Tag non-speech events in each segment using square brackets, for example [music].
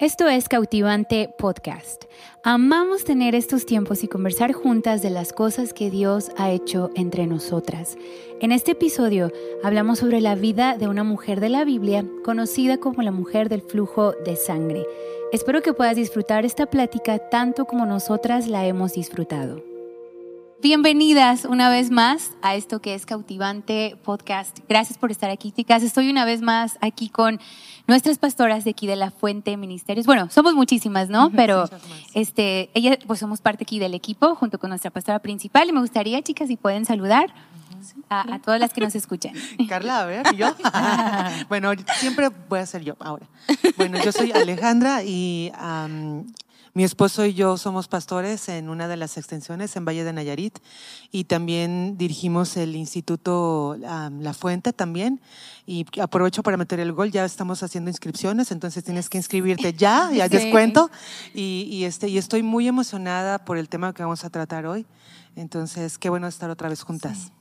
Esto es Cautivante Podcast. Amamos tener estos tiempos y conversar juntas de las cosas que Dios ha hecho entre nosotras. En este episodio hablamos sobre la vida de una mujer de la Biblia conocida como la mujer del flujo de sangre. Espero que puedas disfrutar esta plática tanto como nosotras la hemos disfrutado. Bienvenidas una vez más a esto que es Cautivante Podcast. Gracias por estar aquí, chicas. Estoy una vez más aquí con nuestras pastoras de aquí de la Fuente Ministerios. Bueno, somos muchísimas, ¿no? Pero este, ella, pues somos parte aquí del equipo junto con nuestra pastora principal y me gustaría, chicas, si pueden saludar. A, todas las que nos escuchan. [laughs] Carla, a ver, ¿y yo? [laughs] bueno, siempre voy a ser yo ahora. Bueno, yo soy Alejandra y mi esposo y yo somos pastores en una de las extensiones en Valle de Nayarit y también dirigimos el Instituto La Fuente también. Y aprovecho para meter el gol, ya estamos haciendo inscripciones, entonces tienes que inscribirte ya, ya descuento. Y, y, este, y estoy muy emocionada por el tema que vamos a tratar hoy. Entonces, qué bueno estar otra vez juntas.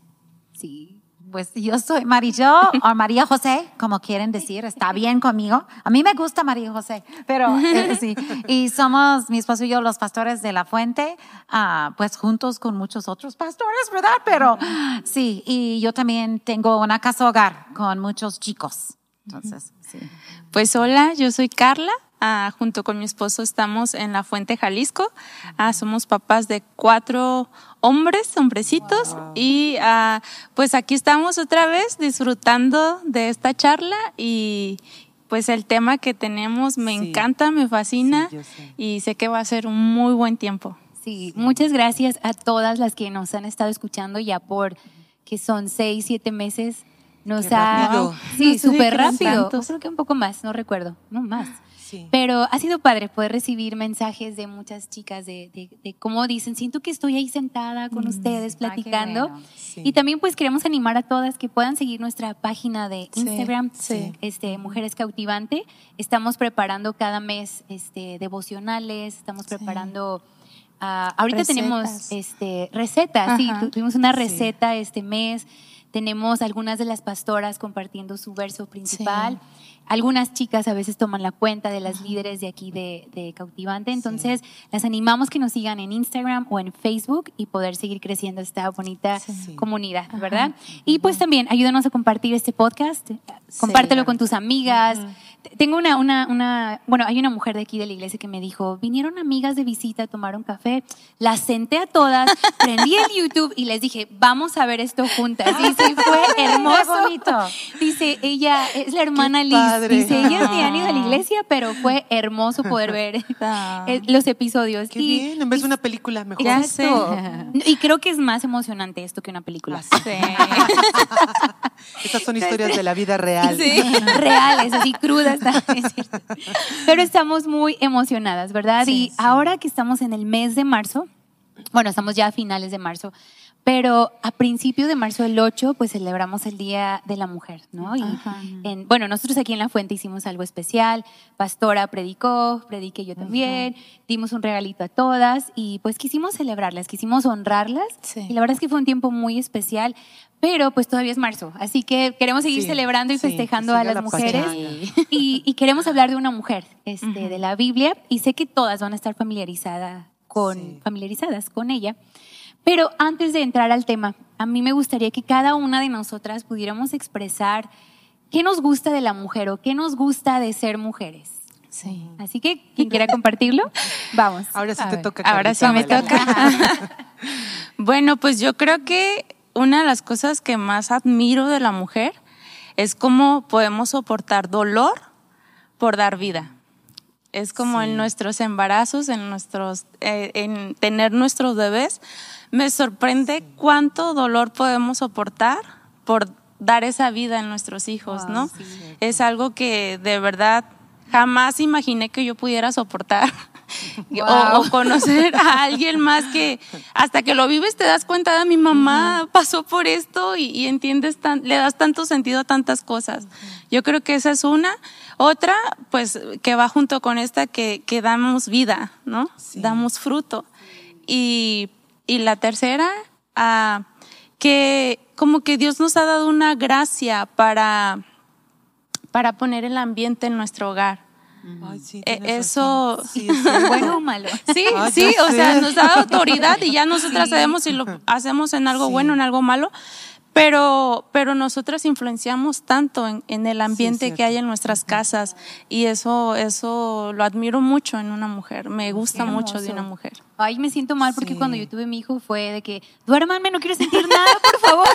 sí pues yo soy Marillo o María José, como quieren decir, está bien conmigo. A mí me gusta María José, pero eh, sí. Y somos, mi esposo y yo, los pastores de la fuente, uh, pues juntos con muchos otros pastores, ¿verdad? Pero sí, y yo también tengo una casa hogar con muchos chicos. Entonces, sí. Pues hola, yo soy Carla. Ah, junto con mi esposo estamos en la Fuente Jalisco. Ah, somos papás de cuatro hombres, hombrecitos, y ah, pues aquí estamos otra vez disfrutando de esta charla y pues el tema que tenemos me encanta, me fascina y sé que va a ser un muy buen tiempo. Sí, muchas gracias a todas las que nos han estado escuchando ya por que son seis, siete meses. Nos ha, rápido. sí, súper rápido. Creo que un poco más, no recuerdo, no más. Pero ha sido padre poder recibir mensajes de muchas chicas de, de, cómo dicen, siento que estoy ahí sentada con mm, ustedes platicando. Y también pues queremos animar a todas que puedan seguir nuestra página de Instagram, Este, Mujeres Cautivante. Estamos preparando cada mes este, devocionales, estamos preparando... Uh, ahorita tenemos este, recetas, sí, tuvimos una receta este mes, tenemos algunas de las pastoras compartiendo su verso principal. Algunas chicas a veces toman la cuenta de las líderes de aquí de, Cautivante, entonces las animamos que nos sigan en Instagram o en Facebook y poder seguir creciendo esta bonita comunidad, ¿verdad? Y pues también ayúdanos a compartir este podcast, compártelo con tus amigas. Tengo una, una, una, bueno, hay una mujer de aquí de la iglesia que me dijo, vinieron amigas de visita, tomaron café, las senté a todas, [laughs] prendí el YouTube y les dije, vamos a ver esto juntas. Dice, fue [laughs] hermoso. Dice, ella es la hermana Liz Dice, ella ni han ido a la iglesia, pero fue hermoso poder [laughs] ver eh, los episodios. Qué bien, en vez de una película, mejor. Ya sé. Y creo que es más emocionante esto que una película. Ah, sí. Estas son historias de la vida real. Sí, reales, así crudas. [laughs] Pero estamos muy emocionadas, ¿verdad? y ahora que estamos en el mes de marzo, bueno, estamos ya a finales de marzo, pero a principios de marzo del 8, pues celebramos el Día de la Mujer, ¿no? Y en, bueno, nosotros aquí en La Fuente hicimos algo especial. Pastora predicó, prediqué yo también, dimos un regalito a todas y pues quisimos celebrarlas, quisimos honrarlas. Y la verdad es que fue un tiempo muy especial, pero pues todavía es marzo, así que queremos seguir celebrando y festejando a las mujeres y, queremos hablar de una mujer este, de la Biblia y sé que todas van a estar familiarizadas con, familiarizadas con ella. Pero antes de entrar al tema, a mí me gustaría que cada una de nosotras pudiéramos expresar qué nos gusta de la mujer o qué nos gusta de ser mujeres. Sí. Así que, quien quiera compartirlo, vamos. [laughs] Ahora sí te toca. Ahora sí me toca. [laughs] bueno, pues yo creo que una de las cosas que más admiro de la mujer es cómo podemos soportar dolor por dar vida. Es como en nuestros embarazos, en nuestros, eh, en tener nuestros bebés, me sorprende cuánto dolor podemos soportar por dar esa vida en nuestros hijos, ¿no? es algo que de verdad jamás imaginé que yo pudiera soportar. [laughs] O, conocer a alguien más que hasta que lo vives te das cuenta de ah, mi mamá pasó por esto y, entiendes, le das tanto sentido a tantas cosas. Yo creo que esa es una. Otra, pues que va junto con esta, que, que damos vida, ¿no? Damos fruto. Y y la tercera, ah, que como que Dios nos ha dado una gracia para, para poner el ambiente en nuestro hogar. Eh, eso, sí, [laughs] bueno o malo. Sí, sí, o sea, nos da autoridad y ya nosotras sabemos si lo hacemos en algo bueno, en algo malo. Pero, pero nosotras influenciamos tanto en, en el ambiente que hay en nuestras casas y eso, eso lo admiro mucho en una mujer. Me gusta mucho de una mujer. Ay, me siento mal porque cuando yo tuve mi hijo fue de que, duérmanme, no quiero sentir nada, por favor.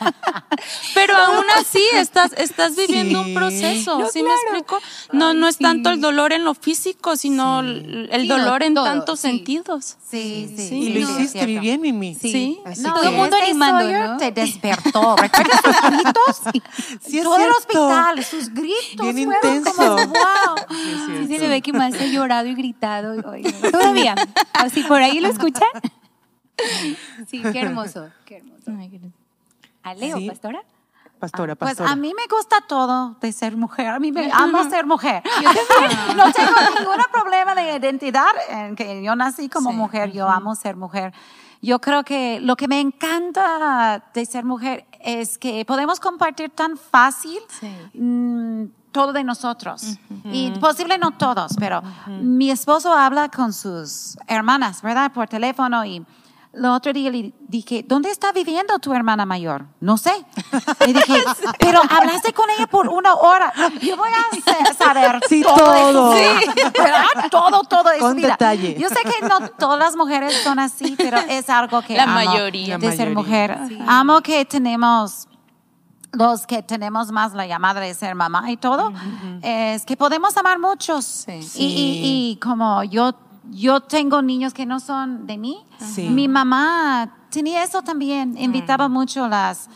[laughs] Pero aún así estás, estás viviendo un proceso, ¿sí me explico? No, no es tanto el dolor en lo físico, sino el dolor en tantos sentidos. Sí, sí. Y lo hiciste bien, Mimi. Sí. todo el mundo animando, ¿no? te despertó. ¿Recuerdas sus gritos? [laughs] Sí, Todo el hospital, sus gritos bien intenso. como, wow. Sí, se le ve que más ha llorado y gritado. Todavía. Así por ahí lo escuchan. Sí, qué hermoso, qué hermoso. ¿Aleo, pastora? Pastora, pastora. Pues a mí me gusta todo de ser mujer. A mí me amo ser mujer. [laughs] Yo [laughs] no tengo ningún problema de identidad en que yo nací como mujer. Yo amo ser mujer. Yo creo que lo que me encanta de ser mujer es que podemos compartir tan fácil mm, todo de nosotros. Y posible no todos, pero mi esposo habla con sus hermanas, ¿verdad? Por teléfono y el otro día le dije, ¿dónde está viviendo tu hermana mayor? No sé. Le dije, [laughs] pero hablaste con ella por una hora. Yo voy a saber sí, todo. [laughs] ¿verdad? Todo, todo Con detalle. Yo sé que no todas las mujeres son así, pero es algo que la amo mayoría de ser mujer. Amo que tenemos los que tenemos más la llamada de ser mamá y todo, es que podemos amar muchos. Y, y, y, como yo yo tengo niños que no son de mí. Mi mamá tenía eso también. Invitaba mucho las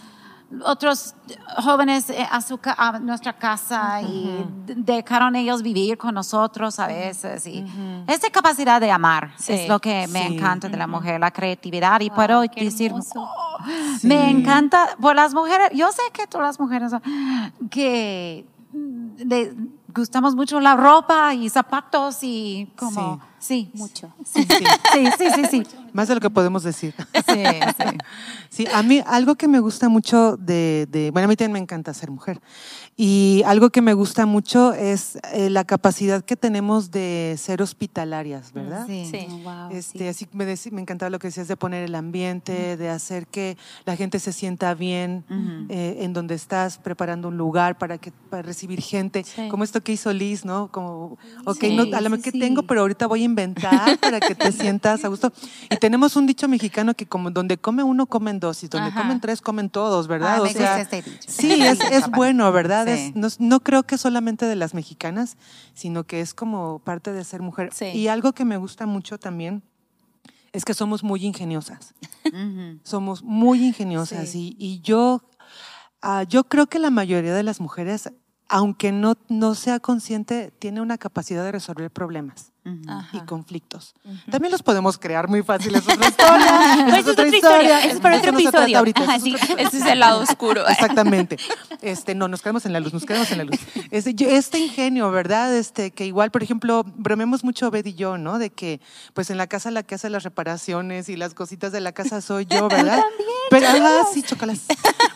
otros jóvenes eh, a, su, a nuestra casa y dejaron ellos vivir con nosotros a veces. Y esa capacidad de amar es lo que me encanta de la mujer, la creatividad. Y puedo decir, oh, me encanta por las mujeres. Yo sé que todas las mujeres que le gustamos mucho la ropa y zapatos y como sí, mucho. Sí, sí, sí, sí, Más de lo que podemos decir. Sí, sí. Sí, a mí algo que me gusta mucho de, de bueno, a mí también me encanta ser mujer. Y algo que me gusta mucho es eh, la capacidad que tenemos de ser hospitalarias, ¿verdad? Sí, sí. Wow, este, Así me, me encantaba lo que decías de poner el ambiente, de hacer que la gente se sienta bien eh, en donde estás, preparando un lugar para, que, para recibir gente. Como esto que hizo Liz, ¿no? Como, ok, no, a lo mejor que tengo, pero ahorita voy a inventar para que te [laughs] sientas a gusto. Y tenemos un dicho mexicano que como donde come uno, comen dos, y donde comen tres, comen todos, ¿verdad? Ah, o sea, Sí, es, [laughs] es bueno, ¿verdad? no, creo que solamente de las mexicanas, sino que es como parte de ser mujer. Y algo que me gusta mucho también es que somos muy ingeniosas. Somos muy ingeniosas y, yo, ah, yo creo que la mayoría de las mujeres, aunque no, no sea consciente, tiene una capacidad de resolver problemas y conflictos. También los podemos crear muy fáciles. [laughs] Es otra historia. es otra historia. es para otro episodio. Ese es el lado oscuro. [laughs] Exactamente. Este, no, nos quedamos en la luz, nos quedamos en la luz. Este, este ingenio, ¿verdad? Este, que igual, por ejemplo, bromemos mucho Bed y yo, ¿no? De que, pues en la casa la que hace las reparaciones y las cositas de la casa soy yo, [laughs] ¿verdad? También. Pero, ah, sí, chocalas.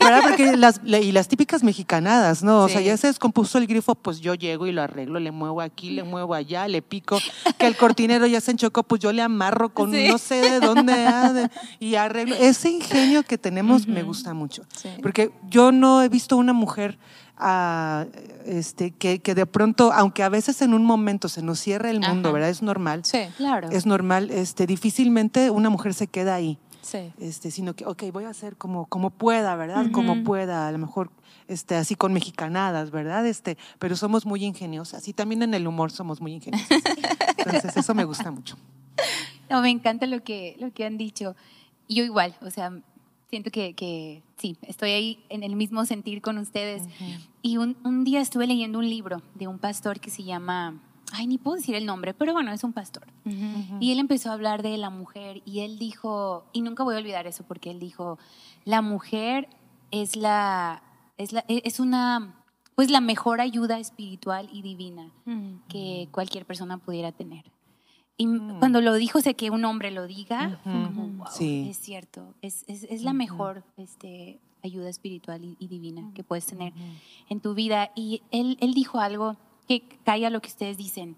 ¿Verdad? Porque las, y las típicas mexicanadas, ¿no? O sea, ya se descompuso el grifo, pues yo llego y lo arreglo, le muevo aquí, le muevo allá, le pico que el cortinero ya se enchocó, pues yo le amarro con no sé de dónde y arreglo. Ese ingenio que tenemos me gusta mucho, porque yo no he visto una mujer ah, este, que, que, de pronto, aunque a veces en un momento se nos cierra el mundo, ¿verdad? Es normal. Sí, claro. Es normal, este, difícilmente una mujer se queda ahí. Sí. Este, sino que, ok, voy a hacer como, como pueda, ¿verdad? Como pueda, a lo mejor este, así con mexicanadas, ¿verdad? Este, pero somos muy ingeniosas y también en el humor somos muy ingeniosas. Entonces, eso me gusta mucho. [laughs] No, me encanta lo que, lo que han dicho. Yo igual, o sea, siento que, que sí, estoy ahí en el mismo sentir con ustedes. Y un, un, día estuve leyendo un libro de un pastor que se llama ay, ni puedo decir el nombre, pero bueno, es un pastor. Y él empezó a hablar de la mujer y él dijo, y nunca voy a olvidar eso porque él dijo, la mujer es la, es, la, e, es una, pues la mejor ayuda espiritual y divina que cualquier persona pudiera tener. Y mm. cuando lo dijo, sé que un hombre lo diga, sí. es cierto, es, es, es la mejor este, ayuda espiritual y, divina que puedes tener en tu vida. Y él, él dijo algo que caiga lo que ustedes dicen.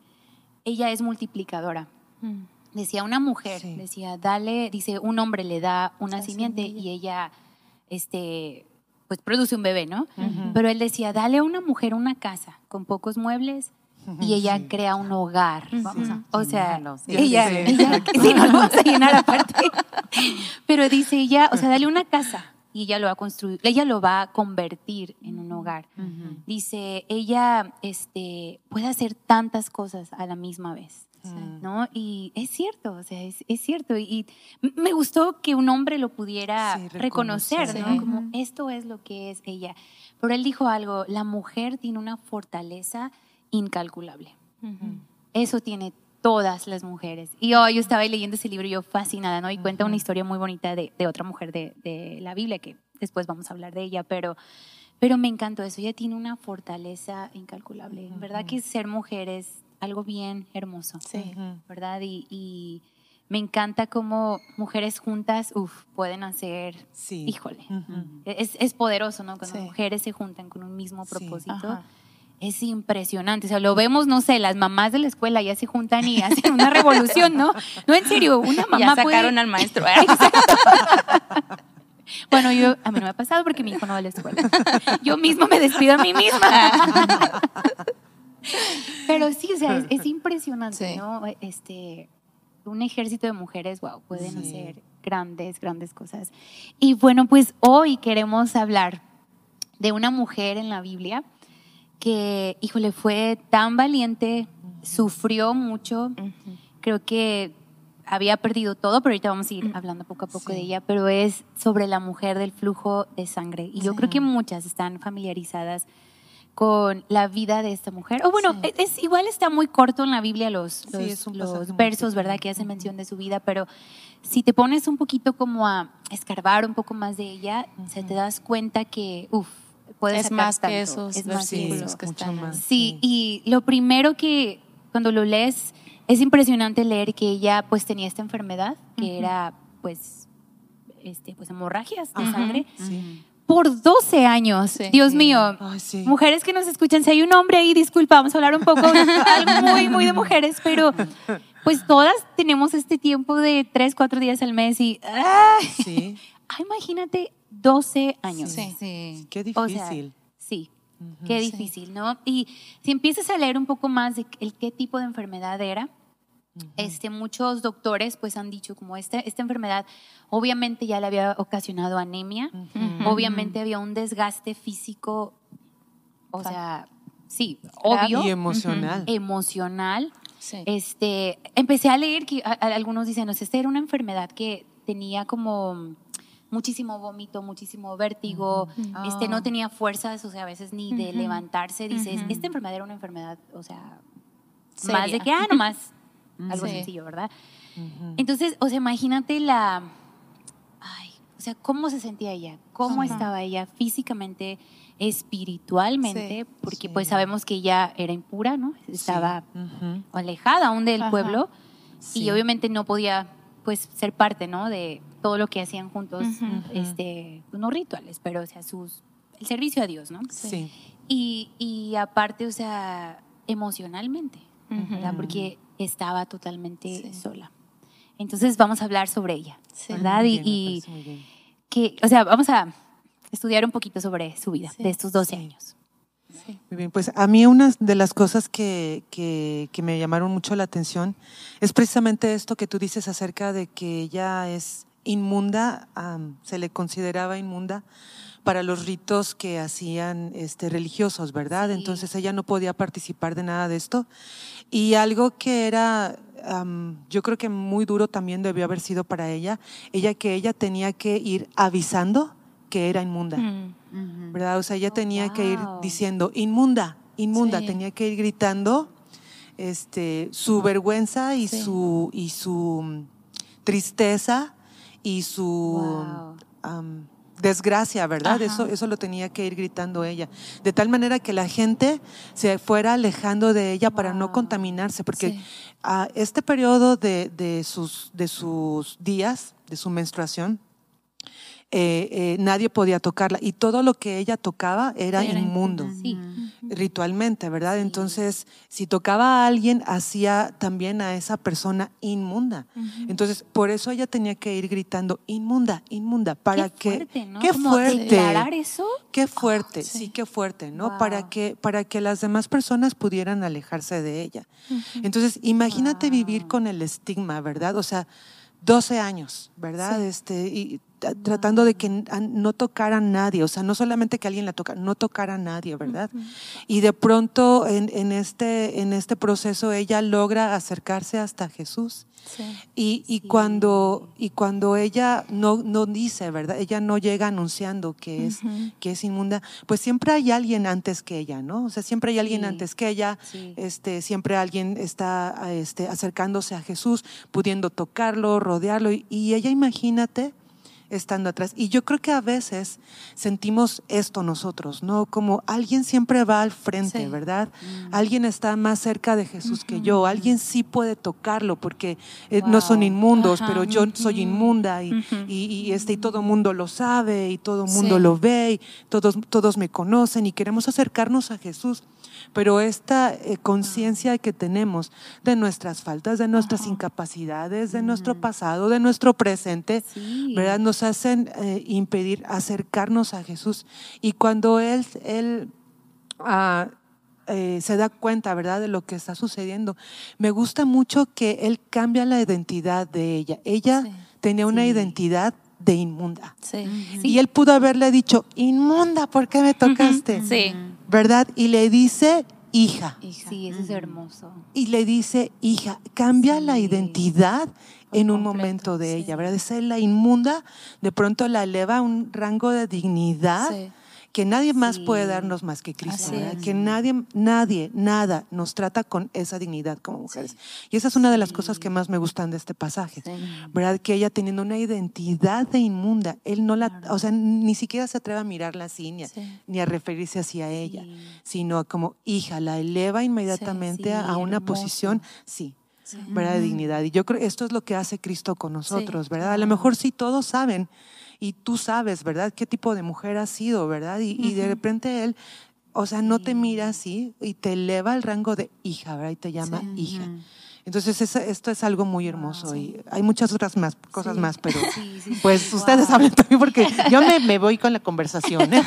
Ella es multiplicadora. Mm. Decía una mujer, decía, dale, dice, un hombre le da una simiente y ella, este, pues produce un bebé, ¿no? Pero él decía, dale a una mujer una casa con pocos muebles y ella crea un hogar. Vamos a, o sea, ella, ella, sí, [laughs] no lo vamos a llenar aparte. Pero dice ella, o sea, dale una casa y ella lo va a construir, ella lo va a convertir en un hogar. Dice, ella este, puede hacer tantas cosas a la misma vez. ¿No? Y es cierto, o sea, es, cierto. Y, me gustó que un hombre lo pudiera reconocer, ¿no? Como esto es lo que es ella. Pero él dijo algo, la mujer tiene una fortaleza incalculable. Eso tiene todas las mujeres. Y yo estaba leyendo ese libro y yo fascinada, ¿no? Y cuenta una historia muy bonita de, otra mujer de, la Biblia, que después vamos a hablar de ella, pero, pero me encantó eso. Ella tiene una fortaleza incalculable. Verdad que ser mujer es algo bien hermoso, sí. ¿verdad? Y, me encanta cómo mujeres juntas, uf, pueden hacer, sí. híjole, es, es, poderoso, ¿no? Cuando mujeres se juntan con un mismo propósito es impresionante. O sea, lo vemos, no sé, las mamás de la escuela ya se juntan y [laughs] hacen una revolución, ¿no? No, en serio, una mamá Ya sacaron al maestro. [laughs] [laughs] bueno, yo, a mí no me ha pasado porque mi hijo no va a la escuela. Yo mismo me despido a mí misma. Pero sí, o sea, es, [laughs] impresionante, ¿no? Este, un ejército de mujeres, wow, pueden hacer grandes, grandes cosas. Y bueno, pues hoy queremos hablar de una mujer en la Biblia que, híjole, fue tan valiente, sufrió mucho, creo que había perdido todo, pero ahorita vamos a ir hablando poco a poco de ella, pero es sobre la mujer del flujo de sangre. Y yo creo que muchas están familiarizadas con la vida de esta mujer. O bueno, es, igual está muy corto en la Biblia los, los, versos, ¿verdad? Que hacen mención de su vida, pero si te pones un poquito como a escarbar un poco más de ella, se te das cuenta que, uff, es más que esos es versículos que están Sí, y lo primero que cuando lo lees es impresionante leer que ella pues tenía esta enfermedad que era pues este pues hemorragias de sangre. Por 12 años. Dios mío. mujeres que nos escuchan, si hay un hombre ahí, disculpa, vamos a hablar un poco [laughs] [laughs] muy, muy de mujeres, pero pues todas tenemos este tiempo de 3, 4 días al mes y. sí. [laughs] imagínate 12 años. Sí. Qué difícil. sí, qué difícil, ¿no? Y si empiezas a leer un poco más de el, qué tipo de enfermedad era, este, muchos doctores pues han dicho como esta, esta enfermedad obviamente ya le había ocasionado anemia, obviamente había un desgaste físico, o sea, sí, obvio. Y emocional. Emocional. Este, empecé a leer que algunos dicen, no, esta era una enfermedad que tenía como muchísimo vómito, muchísimo vértigo, este, no ah. tenía fuerzas, o sea, a veces ni de levantarse. Dices, esta enfermedad era una enfermedad, o sea, más de que, ah, [laughs] nomás, algo sencillo, ¿verdad? Entonces, o sea, imagínate la, ay, o sea, cómo se sentía ella, cómo estaba ella físicamente, espiritualmente, porque pues sabemos que ella era impura, ¿no? Estaba alejada aún del pueblo y obviamente no podía pues ser parte, ¿no? De todo lo que hacían juntos, este, no rituales, pero o sea, sus, el servicio a Dios, ¿no? Sí. Y, y aparte, o sea, emocionalmente, ¿verdad? Porque estaba totalmente sola. Entonces vamos a hablar sobre ella, ¿verdad? y, que, o sea, vamos a estudiar un poquito sobre su vida de estos 12 años. Muy bien, pues a mí una de las cosas que, que, me llamaron mucho la atención es precisamente esto que tú dices acerca de que ella es inmunda, se le consideraba inmunda para los ritos que hacían este, religiosos, ¿verdad? Entonces ella no podía participar de nada de esto. Y algo que era, yo creo que muy duro también debió haber sido para ella, ella que ella tenía que ir avisando que era inmunda. Mm. ¿verdad? O sea, ella tenía que ir diciendo, inmunda, inmunda, tenía que ir gritando este, su vergüenza y, su, y su mm, tristeza y su desgracia, ¿verdad? Eso, eso lo tenía que ir gritando ella. De tal manera que la gente se fuera alejando de ella para no contaminarse, porque a este periodo de, de, sus, de sus días, de su menstruación, eh, eh, nadie podía tocarla y todo lo que ella tocaba era, inmundo. Ritualmente, ¿verdad? Entonces, si tocaba a alguien, hacía también a esa persona inmunda. Entonces, por eso ella tenía que ir gritando, inmunda, inmunda, para qué que... Fuerte, ¿no? Qué fuerte. Declarar eso. Qué fuerte, sí. qué fuerte, ¿no? Para, que, para que las demás personas pudieran alejarse de ella. Entonces, imagínate vivir con el estigma, ¿verdad? O sea, 12 años, ¿verdad? Este, y tratando de que no tocara a nadie, o sea, no solamente que alguien la toca, no tocara a nadie, ¿verdad? Y de pronto en, este, en este proceso ella logra acercarse hasta Jesús. Y, cuando, y cuando ella no, no dice, ¿verdad? Ella no llega anunciando que es, que es inmunda, pues siempre hay alguien antes que ella, ¿no? O sea, siempre hay alguien antes que ella, este, siempre alguien está este, acercándose a Jesús, pudiendo tocarlo, rodearlo, y ella, imagínate, estando atrás. Y yo creo que a veces sentimos esto nosotros, ¿no? Como alguien siempre va al frente, ¿verdad? Mm. Alguien está más cerca de Jesús que yo, alguien sí puede tocarlo porque eh, no son inmundos, pero yo soy inmunda y, y, este, y todo mundo lo sabe y todo mundo lo ve y todos, todos me conocen y queremos acercarnos a Jesús pero esta eh, conciencia que tenemos de nuestras faltas, de nuestras incapacidades, de nuestro pasado, de nuestro presente, ¿verdad? Nos hacen eh, impedir acercarnos a Jesús. Y cuando Él, él ah, eh, se da cuenta, ¿verdad?, de lo que está sucediendo, me gusta mucho que Él cambia la identidad de ella. Ella tenía una identidad de inmunda. Y él pudo haberle dicho, inmunda, ¿por qué me tocaste? Sí. ¿verdad? Y le dice hija. Sí, eso es hermoso. Y le dice hija, cambia la identidad en un momento de ella, ¿verdad? De ser la inmunda, de pronto la eleva a un rango de dignidad que nadie más puede darnos más que Cristo, que nadie, nadie, nada nos trata con esa dignidad como mujeres. Y esa es una de las cosas que más me gustan de este pasaje, ¿verdad? Que ella teniendo una identidad de inmunda, él no la, o sea, ni siquiera se atreve a mirarla así, ni a, referirse hacia ella, sino como hija, la eleva inmediatamente a una posición, sí, ¿verdad? De dignidad. Y yo creo que esto es lo que hace Cristo con nosotros, ¿verdad? A lo mejor sí todos saben y tú sabes, ¿verdad? ¿Qué tipo de mujer has sido, ¿verdad? Y, de repente él, o sea, no te mira así y te eleva el rango de hija, ¿verdad? Y te llama hija. Entonces, esto es algo muy hermoso y hay muchas otras más cosas más, pero pues ustedes hablen también porque yo me, voy con la conversación. ¿eh?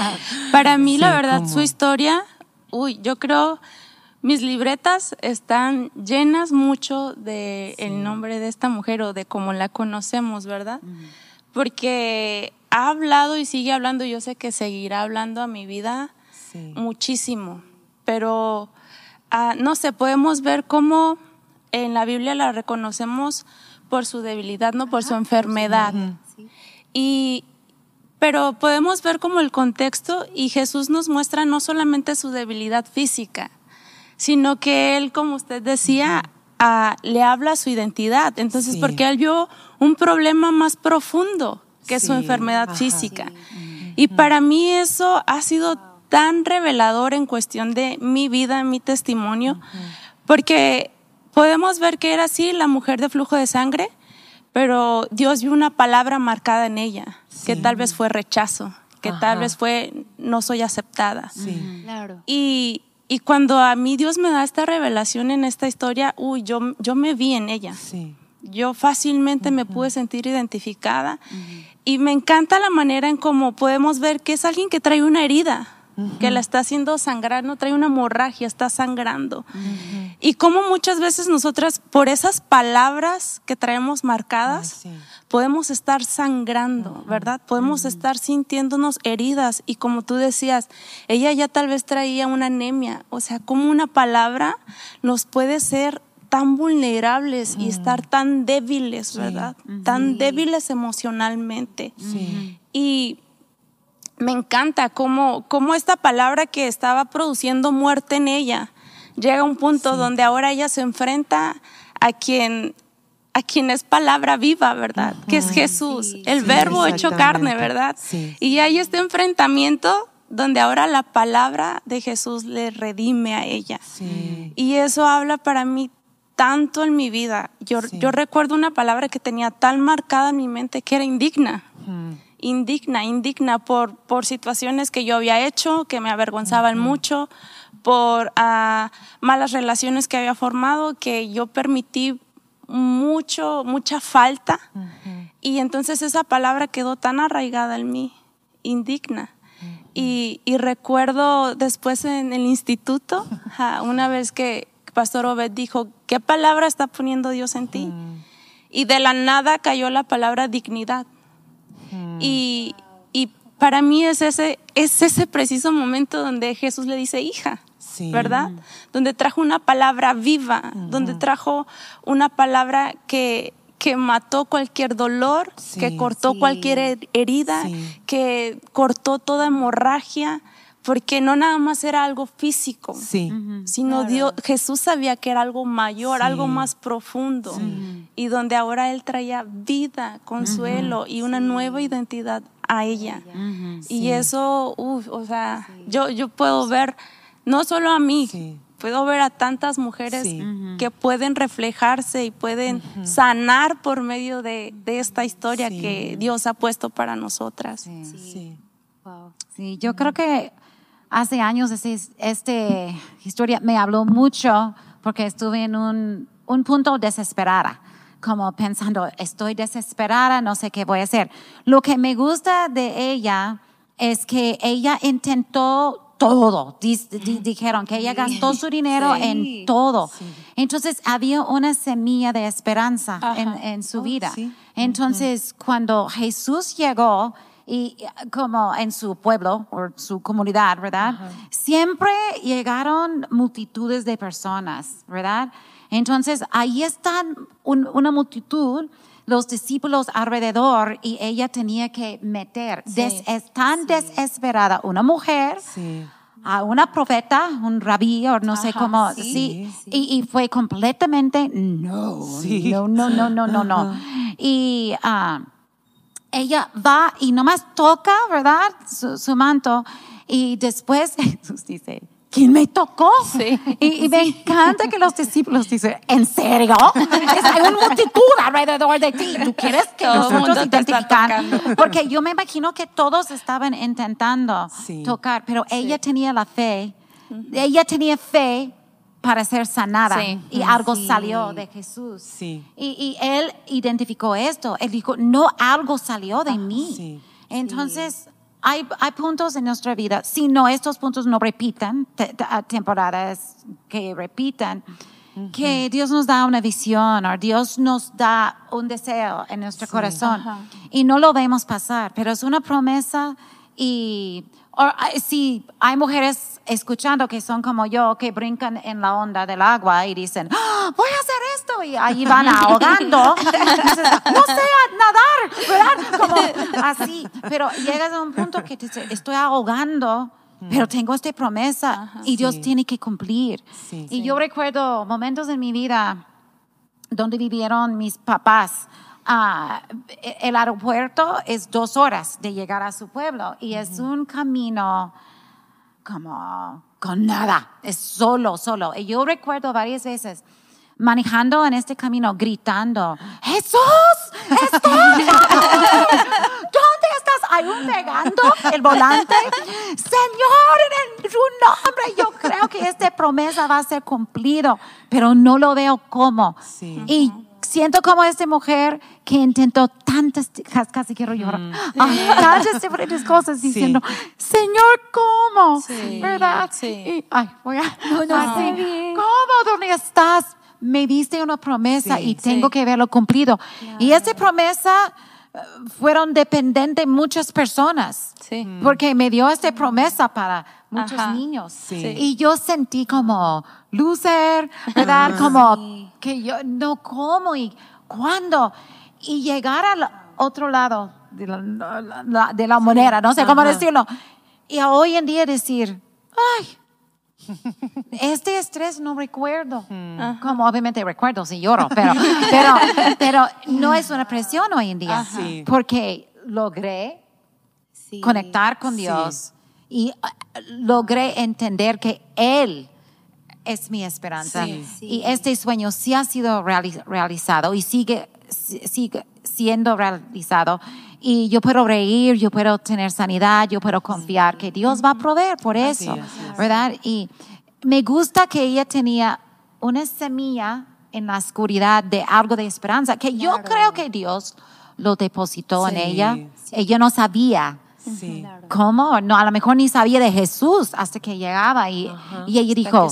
[laughs] Para mí, la verdad, su historia, uy, yo creo mis libretas están llenas mucho de el nombre de esta mujer o de cómo la conocemos, ¿verdad? Porque ha hablado y sigue hablando, yo sé que seguirá hablando a mi vida muchísimo, pero ah, no sé, podemos ver cómo en la Biblia la reconocemos por su debilidad, no por su enfermedad. Y pero podemos ver como el contexto y Jesús nos muestra no solamente su debilidad física, sino que él, como usted decía, le habla su identidad. Entonces, porque él vio un problema más profundo que su enfermedad física. Y para mí eso ha sido tan revelador en cuestión de mi vida, mi testimonio, porque podemos ver que era así la mujer de flujo de sangre, pero Dios vio una palabra marcada en ella, que tal vez fue rechazo, que tal vez fue no soy aceptada. Claro. Y, y cuando a mí Dios me da esta revelación en esta historia, uy, yo, yo me vi en ella. Sí. Yo fácilmente me pude sentir identificada y me encanta la manera en cómo podemos ver que es alguien que trae una herida, que la está haciendo sangrar, no trae una hemorragia, está sangrando. Y cómo muchas veces nosotras, por esas palabras que traemos marcadas, podemos estar sangrando, ¿verdad? Podemos estar sintiéndonos heridas. Y como tú decías, ella ya tal vez traía una anemia. O sea, como una palabra nos puede ser tan vulnerables y estar tan débiles, ¿verdad? Tan débiles emocionalmente. Y me encanta cómo, cómo, esta palabra que estaba produciendo muerte en ella llega a un punto donde ahora ella se enfrenta a quien a quien es palabra viva, ¿verdad? Que es Jesús, el verbo hecho carne, ¿verdad? Y hay este enfrentamiento donde ahora la palabra de Jesús le redime a ella. Y eso habla para mí tanto en mi vida. Yo, yo recuerdo una palabra que tenía tan marcada en mi mente que era indigna. indigna, indigna por, por situaciones que yo había hecho, que me avergonzaban mucho, por ah, malas relaciones que había formado, que yo permití mucho, mucha falta. Y entonces esa palabra quedó tan arraigada en mí, indigna. y, recuerdo después en el instituto, una vez que Pastor Obed dijo, ¿qué palabra está poniendo Dios en ti? Y de la nada cayó la palabra dignidad. Y, y, para mí es ese, es ese preciso momento donde Jesús le dice, hija, ¿verdad? Donde trajo una palabra viva, donde trajo una palabra que, que mató cualquier dolor, que cortó cualquier herida, que cortó toda hemorragia, porque no nada más era algo físico, sino Dios, Jesús sabía que era algo mayor, algo más profundo, y donde ahora Él traía vida, consuelo y una nueva identidad a ella. Y eso, o sea, yo, yo puedo ver no solo a mí, puedo ver a tantas mujeres que pueden reflejarse y pueden sanar por medio de, esta historia que Dios ha puesto para nosotras. Sí, sí. yo creo que hace años esta historia me habló mucho porque estuve en un, un punto desesperada como pensando, estoy desesperada, no sé qué voy a hacer. Lo que me gusta de ella es que ella intentó todo. dijeron que ella gastó su dinero en todo. Entonces había una semilla de esperanza en, su oh, vida. Entonces cuando Jesús llegó, y como en su pueblo o su comunidad, ¿verdad? Siempre llegaron multitudes de personas, ¿verdad? Entonces ahí están una multitud los discípulos alrededor y ella tenía que meter, es tan desesperada, una mujer. a una profeta, un rabí, o no sé cómo, sí, Y, fue completamente no, no, no, no, no, no, no. Y uh, ella va y nomás toca, ¿verdad? Su, su manto y después [laughs] Jesús dice, ¿quién me tocó? Sí. Y, me encanta que los discípulos dicen, ¿en serio? Hay una multitud alrededor de ti. ¿Tú quieres que nosotros identifican? Porque yo me imagino que todos estaban intentando tocar, pero ella tenía la fe. Ella tenía fe para ser sanada. Y algo salió de Jesús. Sí. Y, él identificó esto. Él dijo, no, algo salió de mí. Entonces, hay, puntos en nuestra vida, si no estos puntos no repitan, temporadas que repitan, que Dios nos da una visión o Dios nos da un deseo en nuestro corazón. Y no lo vemos pasar, pero es una promesa y si hay mujeres escuchando que son como yo, que brincan en la onda del agua y dicen, ¡Ah, voy a hacer esto, y ahí van [laughs] ahogando, no sé nadar, ¿verdad? Como así, pero llegas a un punto que te estoy ahogando, pero tengo esta promesa y Dios tiene que cumplir. y yo recuerdo momentos en mi vida donde vivieron mis papás, Ah, el aeropuerto es dos horas de llegar a su pueblo y es un camino como con nada, es solo, solo. Y yo recuerdo varias veces manejando en este camino, gritando, Jesús, Jesús, ¿dónde estás? Aún pegando el volante. Señor, en su nombre, yo creo que esta promesa va a ser cumplido, pero no lo veo cómo. Sí. Y siento como esta mujer que intentó tantas, casi quiero llorar, mm. [gasps] ah, tantas diferentes cosas diciendo, Señor, ¿cómo? ¿Verdad? Sí. Y, ay, voy a, no, no, ¿cómo? ¿Dónde estás? Me diste una promesa y tengo que verlo cumplido. Y esa promesa fueron dependientes muchas personas, porque me dio esta promesa para muchos niños. Y yo sentí como loser, ¿verdad? Como que yo no como y cuándo. Y llegar al otro lado de la, de la moneda, no sé cómo decirlo. Y hoy en día decir, ay, este estrés no recuerdo. Como obviamente recuerdo si lloro, pero, pero, pero no es una presión hoy en día. Porque logré conectar con Dios y uh, logré entender que Él es mi esperanza. Y este sueño sí ha sido realizado y sigue, sigue siendo realizado. Y yo puedo reír, yo puedo tener sanidad, yo puedo confiar que Dios va a proveer por eso, ¿verdad? Y me gusta que ella tenía una semilla en la oscuridad de algo de esperanza, que yo creo que Dios lo depositó en ella. Ella no sabía. ¿Cómo? No, a lo mejor ni sabía de Jesús hasta que llegaba y, y ella dijo,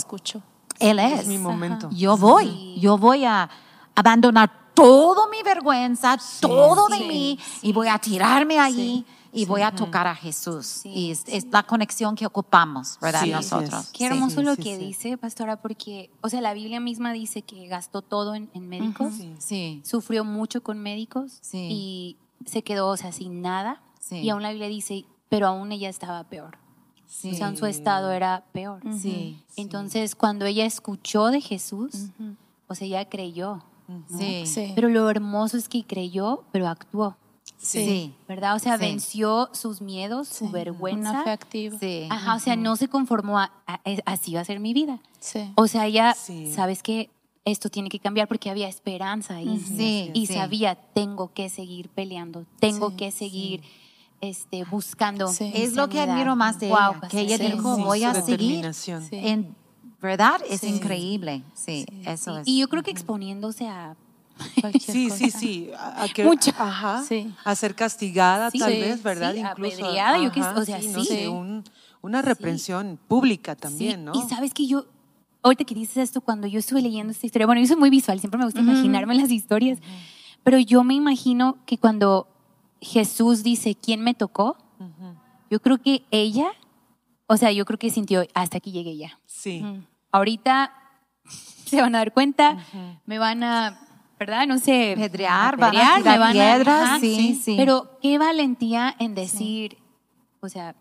Él es. mi momento. Yo voy, yo voy a abandonar todo mi vergüenza, todo de mí y voy a tirarme allí y voy a tocar a Jesús. Y es, la conexión que ocupamos, ¿verdad? Nosotros. Qué hermoso lo que dice, pastora, porque, o sea, la Biblia misma dice que gastó todo en, médicos, sí. sufrió mucho con médicos y se quedó, o sea, sin nada. Y aún la Biblia dice, pero aún ella estaba peor. O sea, su estado era peor. Sí. Entonces, cuando ella escuchó de Jesús, o sea, ella creyó. Sí. Pero lo hermoso es que creyó, pero actuó. Sí. ¿Verdad? O sea, venció sus miedos, su vergüenza. Una fe activa. Sí. Ajá, o sea, no se conformó a, así va a ser mi vida. Sí. O sea, ella, ¿sabes qué? Esto tiene que cambiar porque había esperanza ahí. Sí. Y sabía, tengo que seguir peleando, tengo que seguir este, buscando. Es lo que admiro más de ella, que ella dijo, voy a seguir. En, ¿Verdad? Es increíble. Sí, eso es. Y yo creo que exponiéndose a [laughs] sí, sí, sí, a, que, Ajá, a ser castigada tal vez, ¿verdad? Incluso, yo que, o sea, sí. una reprensión pública también, ¿no? Y sabes que yo, ahorita que dices esto, cuando yo estuve leyendo esta historia, bueno, yo soy muy visual, siempre me gusta imaginarme las historias, pero yo me imagino que cuando Jesús dice, ¿quién me tocó? Yo creo que ella, o sea, yo creo que sintió, hasta aquí llegué ya. Sí. Ahorita [laughs] se van a dar cuenta, me van a ¿verdad? No sé, pedrear, van a piedras, sí, sí. Pero qué valentía en decir, o sea,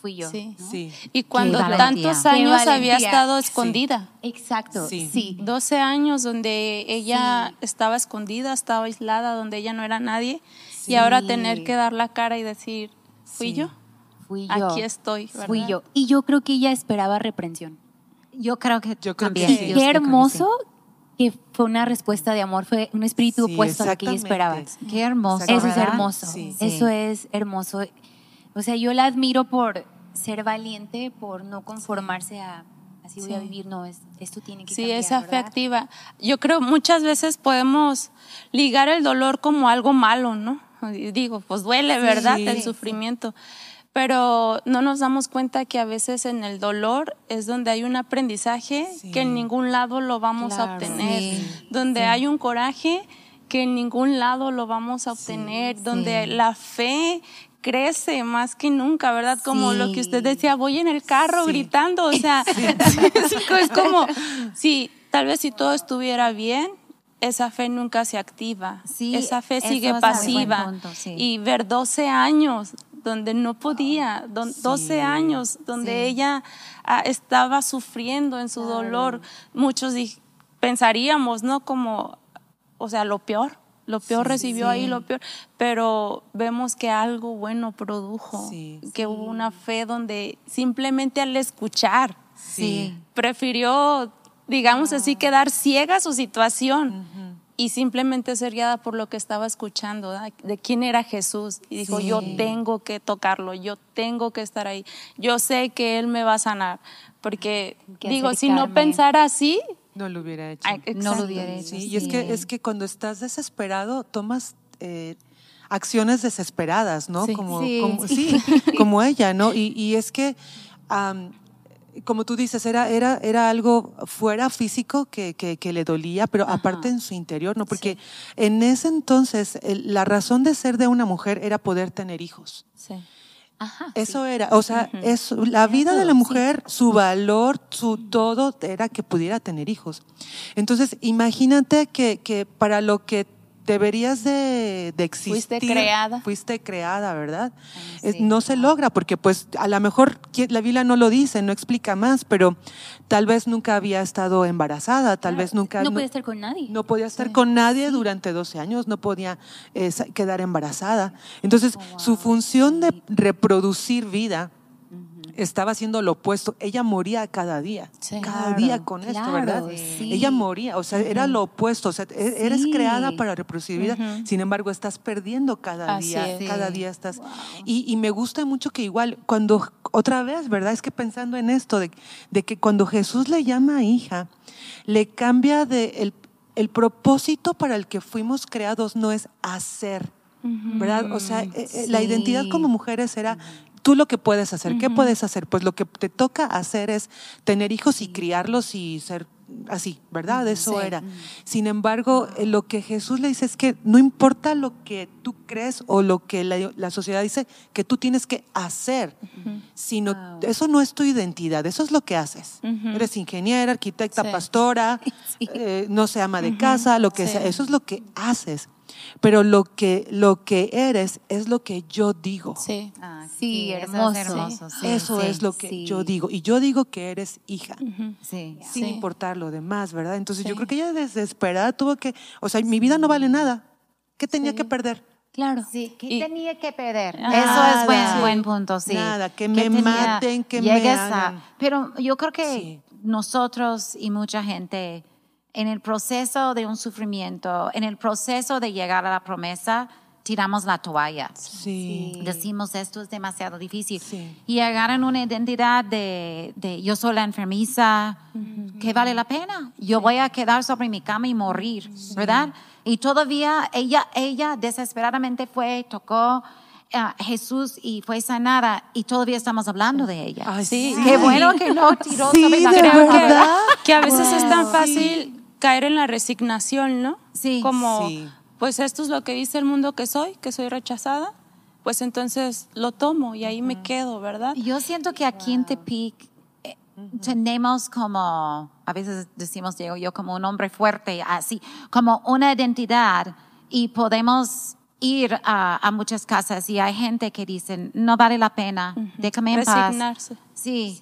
fui yo. Sí, sí. Y cuando tantos años había estado escondida. Exacto, sí. 12 años donde ella estaba escondida, estaba aislada, donde ella no era nadie. Y ahora tener que dar la cara y decir, fui yo. Fui yo. Aquí estoy. Fui yo. Y yo creo que ella esperaba reprensión. Yo creo que yo también. Qué hermoso que fue una respuesta de amor, fue un espíritu opuesto a lo que ella esperaba. Qué hermoso. Eso es hermoso. Eso es hermoso. O sea, yo la admiro por ser valiente, por no conformarse a así voy a vivir, no, es, esto tiene que Sí, esa fe activa. Yo creo muchas veces podemos ligar el dolor como algo malo, ¿no? Digo, pues duele, ¿verdad? el sufrimiento pero no nos damos cuenta que a veces en el dolor es donde hay un aprendizaje que en ningún lado lo vamos a obtener, donde hay un coraje que en ningún lado lo vamos a obtener, donde la fe crece más que nunca, ¿verdad? Como lo que usted decía, voy en el carro gritando, o sea, [laughs] es como, sí, tal vez si todo estuviera bien, esa fe nunca se activa, esa fe sigue pasiva. y ver 12 años donde no podía, 12 años, donde ella ah, estaba sufriendo en su dolor. Muchos pensaríamos, ¿no? Como, o sea, lo peor, lo peor recibió ahí, lo peor, pero vemos que algo bueno produjo, que hubo una fe donde simplemente al escuchar, prefirió, digamos así, quedar ciega a su situación y simplemente ser guiada por lo que estaba escuchando, de quién era Jesús. Y dijo, yo tengo que tocarlo, yo tengo que estar ahí, yo sé que Él me va a sanar, porque digo, si no pensara así... No lo hubiera hecho. no lo hubiera hecho. y es que, es que cuando estás desesperado, tomas... Eh, acciones desesperadas, ¿no? Como, como, sí, como ella, ¿no? Y, y es que como tú dices, era, era, era algo fuera físico que, que, le dolía, pero aparte en su interior, ¿no? Porque en ese entonces la razón de ser de una mujer era poder tener hijos. Sí. Ajá, Eso era, o sea, la vida de la mujer, su valor, su todo era que pudiera tener hijos. Entonces, imagínate que, que para lo que deberías de, existir. Fuiste creada. Fuiste creada, ¿verdad? No se logra porque pues a lo mejor la Biblia no lo dice, no explica más, pero tal vez nunca había estado embarazada, tal vez nunca... No, podía estar con nadie. No podía estar con nadie durante 12 años, no podía eh, quedar embarazada. Entonces, oh, su función de reproducir vida estaba haciendo lo opuesto. Ella moría cada día, cada día con esto, ¿verdad? Ella moría, o sea, era lo opuesto. O sea, e-, eres creada para reproducir vida, sin embargo, estás perdiendo cada día, cada día estás. Y, me gusta mucho que igual, cuando, otra vez, ¿verdad? Es que pensando en esto, de, de que cuando Jesús le llama hija, le cambia de el, el propósito para el que fuimos creados no es hacer, ¿verdad? O sea, eh, eh, la identidad como mujeres era tú lo que puedes hacer. ¿Qué puedes hacer? Pues lo que te toca hacer es tener hijos y criarlos y ser así, ¿verdad? Eso era. Sin embargo, eh, lo que Jesús le dice es que no importa lo que tú crees o lo que la, sociedad dice que tú tienes que hacer, sino eso no es tu identidad, eso es lo que haces. Eres ingeniera, arquitecta, pastora, [laughs] no se ama de casa, lo que sea, eso es lo que haces pero lo que, lo que eres es lo que yo digo. Sí, ah, sí, hermoso. Eso es lo que yo digo. Y yo digo que eres hija, sin importar lo demás, ¿verdad? Entonces yo creo que ella desesperada tuvo que, o sea, mi vida no vale nada. ¿Qué tenía que perder? Claro. Sí, ¿qué tenía que perder? Eso es buen, buen punto, sí. Nada, que me maten, que me hagan. pero yo creo que nosotros y mucha gente en el proceso de un sufrimiento, en el proceso de llegar a la promesa, tiramos la toalla. Sí. Decimos esto es demasiado difícil. Y agarran una identidad de, yo soy la enfermiza, que vale la pena. Yo voy a quedar sobre mi cama y morir, ¿verdad? Y todavía ella, ella desesperadamente fue, tocó a Jesús y fue sanada y todavía estamos hablando de ella. sí. Qué bueno que no tiró sobre la Creo que, que, a veces es tan fácil caer en la resignación, ¿no? Sí. Como, pues esto es lo que dice el mundo que soy, que soy rechazada, pues entonces lo tomo y ahí me quedo, ¿verdad? Yo siento que aquí en Tepic eh, tenemos como, a veces decimos, Diego, yo como un hombre fuerte, así, como una identidad y podemos ir a, muchas casas y hay gente que dicen, no vale la pena, déjame en Resignarse. Sí,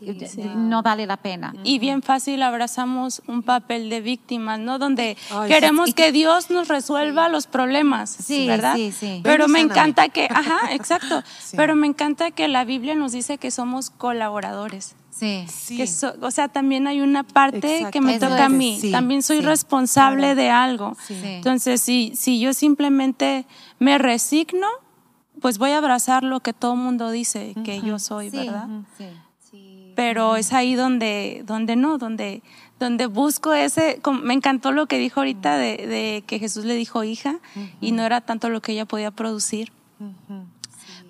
no vale la pena. Y bien fácil abrazamos un papel de víctimas, ¿no? Donde queremos que Dios nos resuelva los problemas, sí, ¿verdad? Sí, sí. Pero me encanta que, ajá, exacto. [laughs] Pero me encanta que la Biblia nos dice que somos colaboradores. Sí. sí. o sea, también hay una parte que me toca a mí. también soy responsable de algo. Entonces, si, si yo simplemente me resigno, pues voy a abrazar lo que todo el mundo dice que yo soy, ¿verdad? Sí. Pero es ahí donde, donde no, donde, donde busco ese, me encantó lo que dijo ahorita de, que Jesús le dijo hija y no era tanto lo que ella podía producir.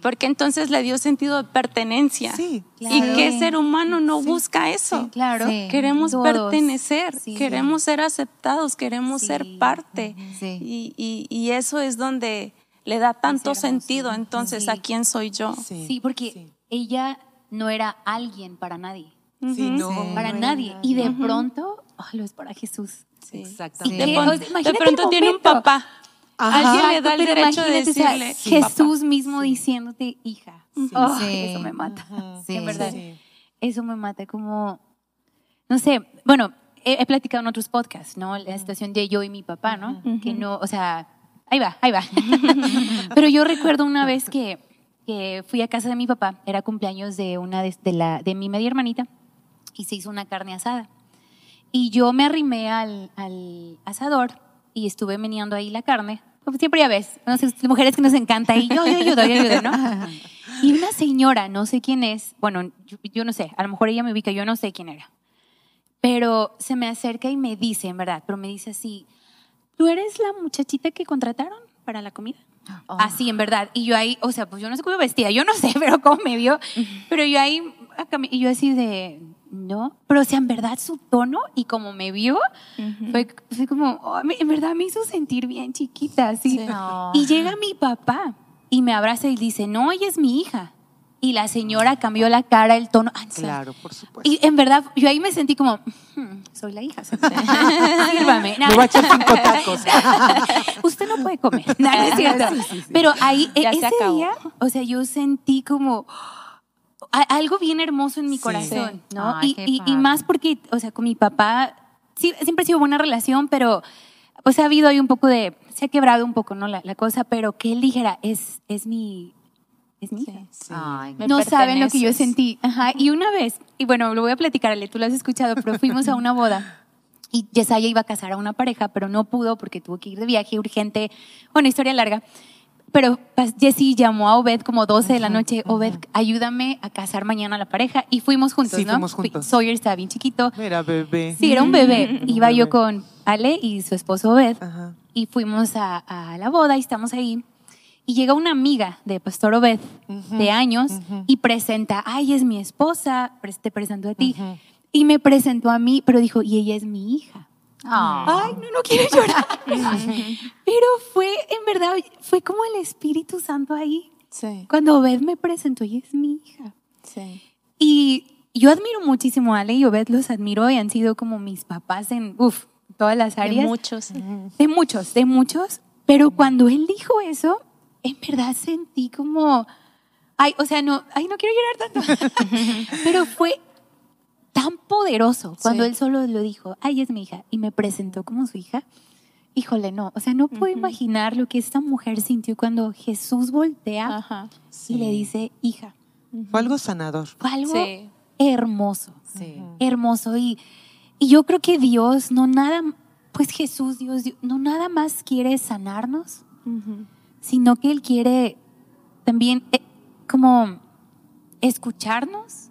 Porque entonces le dio sentido de pertenencia. Sí, Y qué ser humano no busca eso. claro. Queremos pertenecer, queremos ser aceptados, queremos ser parte. Y, y, y, eso es donde le da tanto sentido entonces a quién soy yo. Sí, porque ella no era alguien para nadie. Sí, no, para nadie. Y de pronto, lo es para Jesús. Exactamente. de, pronto tiene un papá. Alguien le da el derecho de decirle. Jesús mismo diciéndote, hija. eso me mata. en verdad. Eso me mata. Como, no sé, bueno, he, platicado en otros podcasts, ¿no? La situación de yo y mi papá, ¿no? Que no, o sea, ahí va, ahí va. [laughs] Pero yo recuerdo una vez que que fui a casa de mi papá, era cumpleaños de una de, la, de mi media hermanita, y se hizo una carne asada. Y yo me arrimé al, al asador y estuve meneando ahí la carne. Como siempre ya ves, no sé, mujeres que nos encanta y yo, yo ayudo, yo ayudo, ¿no? [laughs] Y una señora, no sé quién es, bueno, yo, yo no sé, a lo mejor ella me ubica, yo no sé quién era. Pero se me acerca y me dice, en verdad, pero me dice así, ¿tú eres la muchachita que contrataron para la comida? Oh. Así, en verdad. Y yo ahí, o sea, pues yo no sé cómo vestía, yo no sé, [laughs] pero cómo me vio. Pero yo ahí, y yo así de, no, pero o sea, en verdad su tono y como me vio, fue, como, oh, en verdad me hizo sentir bien chiquita, así. Y llega mi papá y me abraza y dice, no, ella es mi hija. Y la señora cambió la cara, el tono. claro, por supuesto. Y en verdad, yo ahí me sentí como, hmm, soy la hija. [laughs] Sírvame. Me voy a echar cinco tacos. [laughs] Usted no puede comer. Nada, es cierto. Pero ahí, e, ese día, o sea, yo sentí como algo bien hermoso en mi corazón, ¿no? y, y, más porque, o sea, con mi papá, sí, siempre ha sido buena relación, pero pues ha habido ahí un poco de, se ha quebrado un poco, ¿no? La, la cosa, pero que él dijera, es, es mi, es mi hija. Ay, Me no saben lo que yo sentí. Ajá. Y una vez, y bueno, lo voy a platicar, Ale, tú lo has escuchado, pero fuimos a una boda y Yesaya iba a casar a una pareja, pero no pudo porque tuvo que ir de viaje urgente. Bueno, historia larga. Pero Jessy llamó a Obed como 12 de la noche. Obed, ayúdame a casar mañana a la pareja. Y fuimos juntos, Sí, ¿no? fuimos Fui- juntos. Sawyer estaba bien chiquito. Mira, bebé. Sí, era un bebé. [laughs] Iba yo con Ale y su esposo Obed. Ajá. Y fuimos a, a la boda y estamos ahí. Y llega una amiga de Pastor Obed de años y presenta, ay, es mi esposa, te presento a ti. Y me presentó a mí, pero dijo, y ella es mi hija. Ah. Ay, no, no quiero llorar. [laughs] pero fue, en verdad, fue como el Espíritu Santo ahí. Sí, Cuando Obed me presentó, ella es mi hija. sí. Y yo admiro muchísimo a Ale y Obed, los admiro y han sido como mis papás en, todas las De áreas. muchos. De muchos, de muchos. Pero cuando él dijo eso, en verdad sentí como, ay, o sea, no, ay, no quiero llorar tanto. [laughs] pero fue tan poderoso cuando Sí. él solo lo dijo, ay, es mi hija, y me presentó como su hija. Híjole, no, o sea, no puedo imaginar lo que esta mujer sintió cuando Jesús voltea Ajá. y le dice, hija. Fue algo sanador. Fue algo Sí. hermoso Sí. hermoso y, y yo creo que Dios no nada, pues Jesús, Dios, Dios, no nada más quiere sanarnos, sino que Él quiere también eh, como escucharnos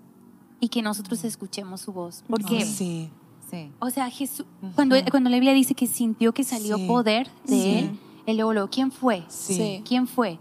y que nosotros escuchemos su voz. Porque, Sí. Sí. o sea, Jesús, cuando, cuando la Biblia dice que sintió que salió Sí. poder de Sí. Él, él luego, luego, ¿quién fue? Sí. ¿Quién fue?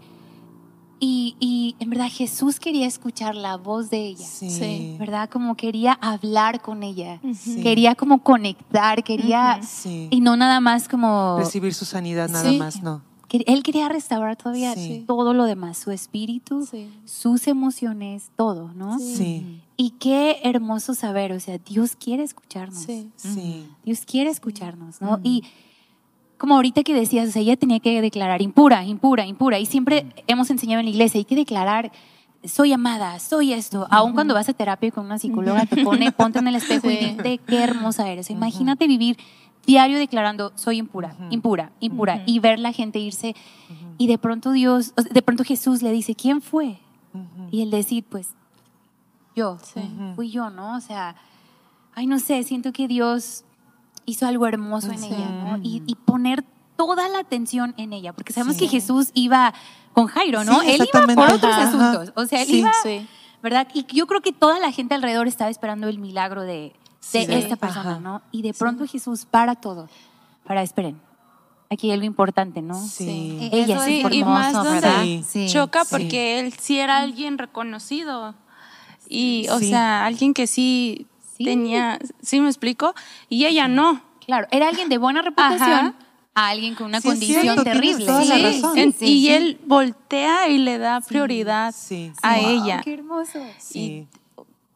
Y, y en verdad Jesús quería escuchar la voz de ella. Sí. ¿verdad? Como quería hablar con ella, Sí. quería como conectar, quería, Sí. y no nada más como, Recibir su sanidad nada Sí. más, no. Él quería restaurar todavía Sí. todo lo demás, su espíritu, Sí. sus emociones, todo, ¿no? Sí. Y qué hermoso saber, o sea, Dios quiere escucharnos, Sí. Sí. Dios quiere escucharnos, ¿no? Y como ahorita que decías, o sea, ella tenía que declarar impura, impura, impura, y siempre hemos enseñado en la iglesia, hay que declarar soy amada, soy esto. Aún cuando vas a terapia con una psicóloga, te pone, ponte en el espejo y dite qué hermosa eres. Imagínate vivir diario declarando soy impura, impura, impura, y ver la gente irse. Y de pronto Dios, de pronto Jesús le dice, ¿quién fue? Y él decir, pues, yo, fui yo, ¿no? O sea, ay, no sé, siento que Dios hizo algo hermoso en ella, ¿no? Y, y poner toda la atención en ella, porque sabemos que Jesús iba con Jairo, ¿no? Sí, él iba por otros Ajá. asuntos, o sea, él Sí. iba, Sí. ¿verdad? Y yo creo que toda la gente alrededor estaba esperando el milagro de, de Sí, esta persona, ajá. ¿no? Y de pronto Jesús para todo, para, esperen, aquí hay algo importante, ¿no? Sí. Ella sí, es y más hermoso, donde ¿verdad? Sí. Sí. choca Sí. porque él sí era alguien reconocido. Y, o Sí. sea, alguien que sí, Sí. tenía, ¿sí me explico? Y ella no. Claro, era alguien de buena reputación Ajá. a alguien con una Sí, condición cierto, terrible. toda la Sí. razón. En- sí, y sí. él voltea y le da prioridad Sí. a Wow, ella. Qué hermoso. Sí.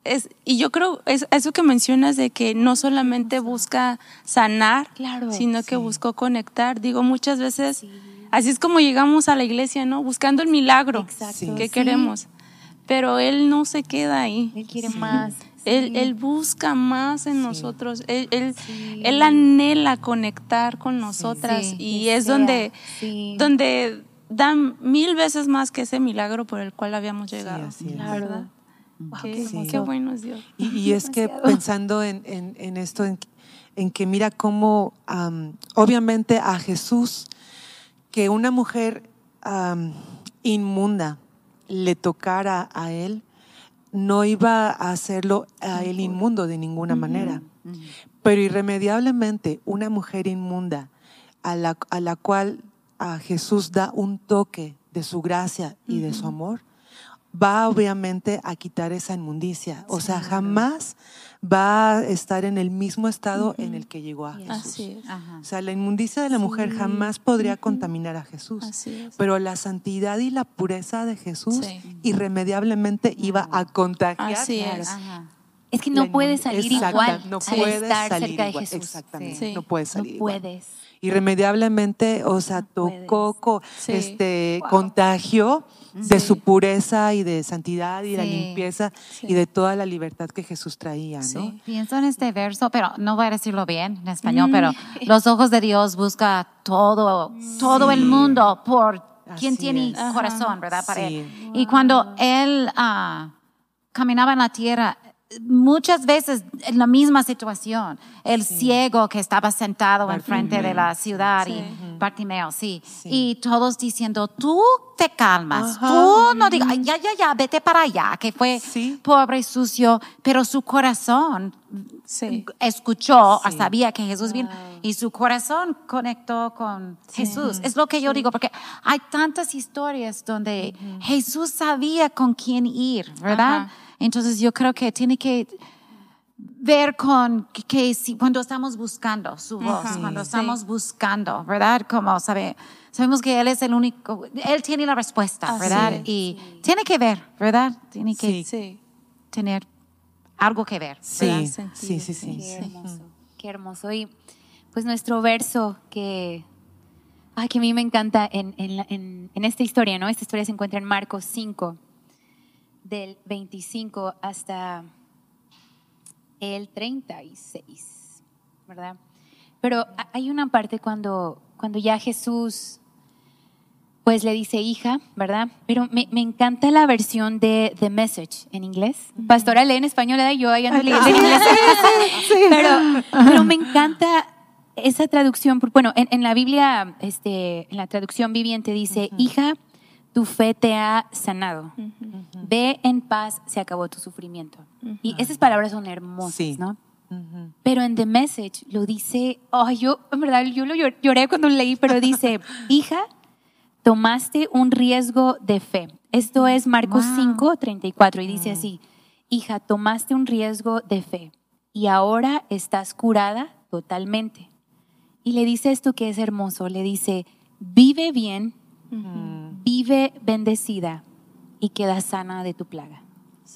Es, y yo creo, es, eso que mencionas de que no solamente busca sanar, Claro, sino que buscó conectar. Digo, muchas veces, así es como llegamos a la iglesia, ¿no? Buscando el milagro Exacto. Sí. que Sí. queremos. Pero él no se queda ahí. Él quiere más. Él, él busca más en nosotros. Él, él, él anhela conectar con nosotras. Sí, y es sea. donde, Sí. donde dan mil veces más que ese milagro por el cual habíamos llegado. así es. Claro. Qué, Sí. qué bueno es Dios. Y, y es que pensando en, en- en esto, en, en que mira cómo, am, obviamente a Jesús, que una mujer am, inmunda le tocara a él, no iba a hacerlo a él inmundo de ninguna manera. Pero irremediablemente una mujer inmunda a la, a la cual a Jesús da un toque de su gracia y de su amor, va obviamente a quitar esa inmundicia. O sea, jamás va a estar en el mismo estado en el que llegó a Jesús. Así es. O sea, la inmundicia de la mujer jamás podría contaminar a Jesús. Así es. Pero la santidad y la pureza de Jesús Sí. irremediablemente iba a contagiar. Así es. Ajá. Es que no puedes salir Exacta, igual no al puedes estar salir cerca de Jesús. Exactamente, Sí. no puedes No salir igual. Irremediablemente, o sea, tocó, Sí. este, contagió de su pureza y de santidad y de la Sí. limpieza Sí. y de toda la libertad que Jesús traía, ¿no? Sí. Pienso en este verso, pero no voy a decirlo bien en español, pero [laughs] los ojos de Dios busca todo, todo el mundo por ¿Quién Así tiene es. corazón, verdad? Para Sí. él. Y cuando él ah, caminaba en la tierra, muchas veces en la misma situación, el ciego que estaba sentado enfrente de la ciudad y Bartimeo, sí. Y todos diciendo, tú te calmas, Ajá. tú no digas, "Ay, ya, ya, ya, vete para allá, que fue pobre y sucio, pero su corazón escuchó, Sí. sabía que Jesús vino y su corazón conectó con Jesús. Es lo que yo digo, porque hay tantas historias donde Jesús sabía con quién ir, ¿verdad? Ajá. Entonces yo creo que tiene que ver con que, que si, cuando estamos buscando su voz, Ajá. cuando Sí. estamos buscando, ¿verdad? Como sabe, sabemos que Él es el único, Él tiene la respuesta, Así ¿verdad? es. Y tiene que ver, ¿verdad? Tiene que Sí. Sí. tener algo que ver. Sí, ¿verdad? sí, sí, sí. Qué hermoso, qué hermoso. Y pues nuestro verso que, ay, que a mí me encanta en, en, en- en esta historia, ¿no? Esta historia se encuentra en Marcos 5, del 25 hasta el 36, ¿verdad? Pero ha- hay una parte cuando, cuando ya Jesús pues le dice hija, ¿verdad? Pero me, me encanta la versión de The Message en inglés. Pastora lee en español, ¿verdad? Yo ahí ando leyendo en inglés. Pero, pero me encanta esa traducción. Bueno, en, en la Biblia, este, en la traducción viviente dice, hija, tu fe te ha sanado. Ve en paz, se acabó tu sufrimiento. Y esas palabras son hermosas, Sí. ¿no? Pero en The Message lo dice, ay, yo, en verdad, yo lo llor- lloré cuando lo leí, pero dice, [laughs] hija, tomaste un riesgo de fe. Esto es Marcos Wow. 5, 34, y dice así, hija, tomaste un riesgo de fe y ahora estás curada totalmente. Y le dice esto que es hermoso, le dice, vive bien, vive bendecida y queda sana de tu plaga.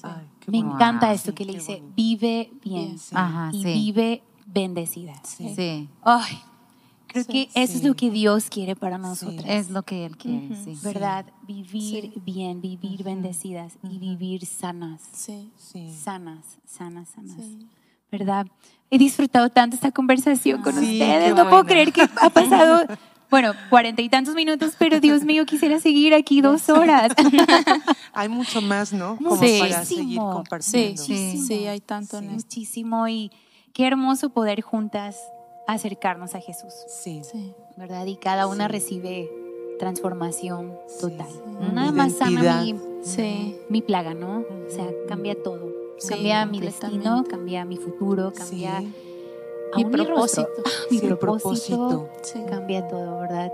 Ay, Me encanta Sí, esto que le dice, bonito. vive bien Bien. Sí. Ajá, y sí. vive bendecida. Sí. Sí. Ay, creo que eso es lo que Dios quiere para nosotros. Es lo que Él quiere, sí. ¿Verdad? Vivir bien, vivir bendecidas y vivir sanas. Sí. Sí. Sanas, sanas, sanas. Sí. ¿Verdad? He disfrutado tanto esta conversación con Sí, ustedes. No puedo creer que ha pasado, [laughs] bueno, cuarenta y tantos minutos, pero Dios mío, quisiera seguir aquí dos horas. [laughs] Hay mucho más, ¿no? Como Sí. para seguir Muchísimo. Sí, compartiendo. sí, sí, hay tanto esto. Muchísimo y qué hermoso poder juntas acercarnos a Jesús. Sí. Sí. ¿verdad? Y cada una recibe transformación total. sí. Nada más sana mi, Sí. mi plaga, ¿no? O sea, cambia todo. Sí, cambia mi destino, cambia mi futuro, cambia Mi propósito. [laughs] Mi Sí, propósito, cambia todo, ¿verdad?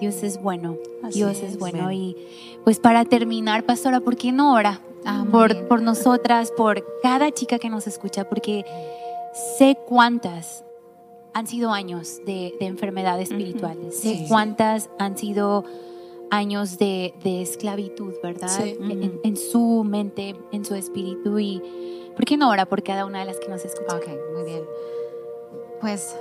Dios es bueno. Así Dios es. es bueno. Amén. Y pues para terminar, pastora, ¿por qué no ora? Amén. Por, por nosotras, por cada chica que nos escucha, porque sé cuántas han sido años de, de enfermedad espiritual, sé Sí. cuántas han sido años de, de esclavitud, ¿verdad? Sí. En, en su mente, en su espíritu. Y ¿por qué no ora por cada una de las que nos escuchan? Ok, muy bien. Pues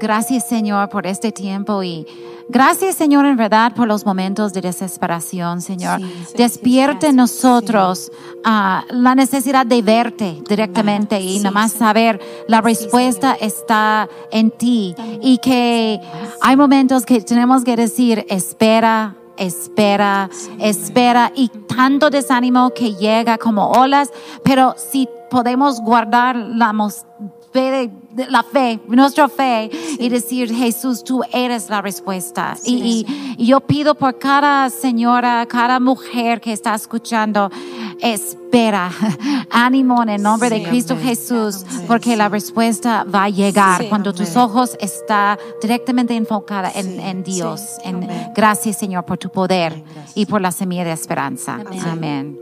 gracias Señor por este tiempo y gracias Señor en verdad por los momentos de desesperación, Señor. Sí, sí, Despierte en nosotros ah, la necesidad de verte directamente y Sí, nada más Señor. saber la respuesta está en ti y que hay momentos que tenemos que decir espera. Espera, espera y tanto desánimo que llega como olas, pero si podemos guardar la fe, de- de- la fe, nuestra fe y decir, Jesús, tú eres la respuesta. Y, y- y yo pido por cada señora, cada mujer que está escuchando, espera, [laughs] ánimo en el nombre de Cristo amén. Jesús, Amén. porque la respuesta va a llegar cuando tus ojos está directamente enfocada en, en Dios. En- gracias, Señor, por tu poder gracias. y por la semilla de esperanza. Amén.